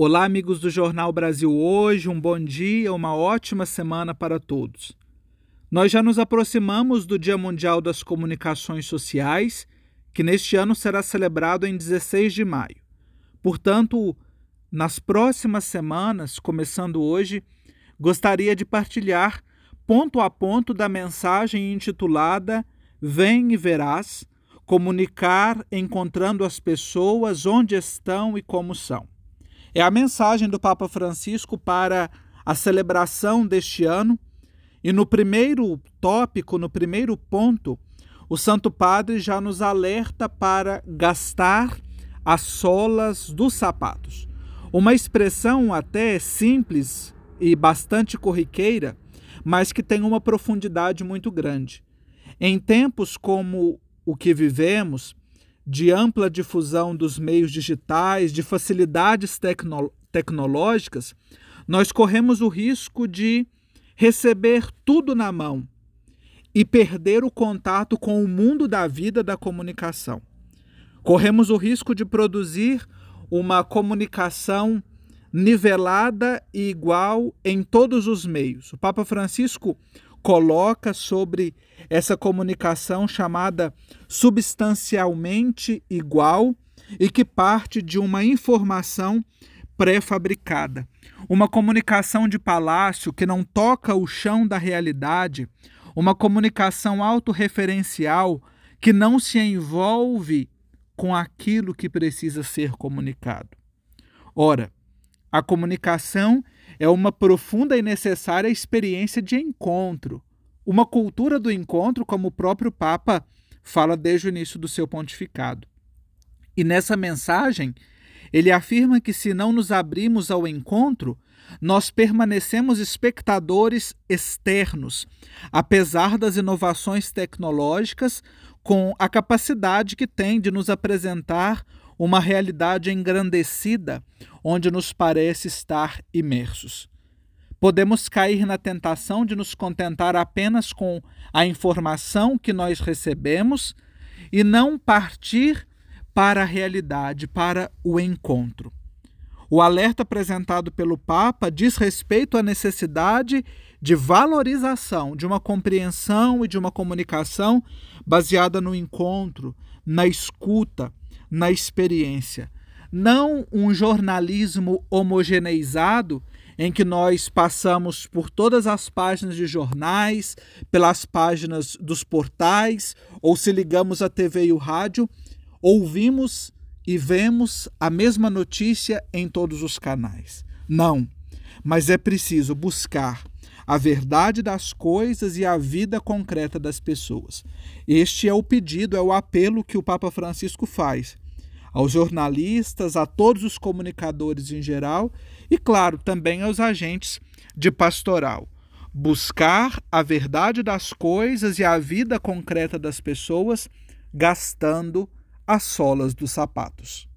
Olá, amigos do Jornal Brasil Hoje, um bom dia, uma ótima semana para todos. Nós já nos aproximamos do Dia Mundial das Comunicações Sociais, que neste ano será celebrado em 16 de maio. Portanto, nas próximas semanas, começando hoje, gostaria de partilhar ponto a ponto da mensagem intitulada Vem e Verás comunicar encontrando as pessoas onde estão e como são. É a mensagem do Papa Francisco para a celebração deste ano. E no primeiro tópico, no primeiro ponto, o Santo Padre já nos alerta para gastar as solas dos sapatos. Uma expressão até simples e bastante corriqueira, mas que tem uma profundidade muito grande. Em tempos como o que vivemos, de ampla difusão dos meios digitais, de facilidades tecno tecnológicas, nós corremos o risco de receber tudo na mão e perder o contato com o mundo da vida da comunicação. Corremos o risco de produzir uma comunicação nivelada e igual em todos os meios. O Papa Francisco coloca sobre essa comunicação chamada substancialmente igual e que parte de uma informação pré-fabricada. Uma comunicação de palácio que não toca o chão da realidade, uma comunicação autorreferencial que não se envolve com aquilo que precisa ser comunicado. Ora, a comunicação é uma profunda e necessária experiência de encontro, uma cultura do encontro, como o próprio Papa fala desde o início do seu pontificado. E nessa mensagem, ele afirma que se não nos abrimos ao encontro, nós permanecemos espectadores externos, apesar das inovações tecnológicas, com a capacidade que tem de nos apresentar uma realidade engrandecida onde nos parece estar imersos. Podemos cair na tentação de nos contentar apenas com a informação que nós recebemos e não partir para a realidade, para o encontro. O alerta apresentado pelo Papa diz respeito à necessidade de valorização, de uma compreensão e de uma comunicação baseada no encontro, na escuta, na experiência. Não um jornalismo homogeneizado em que nós passamos por todas as páginas de jornais, pelas páginas dos portais, ou se ligamos à TV e o rádio, ouvimos e vemos a mesma notícia em todos os canais. Não, mas é preciso buscar a verdade das coisas e a vida concreta das pessoas. Este é o pedido, é o apelo que o Papa Francisco faz aos jornalistas, a todos os comunicadores em geral e, claro, também aos agentes de pastoral. Buscar a verdade das coisas e a vida concreta das pessoas, gastando as solas dos sapatos.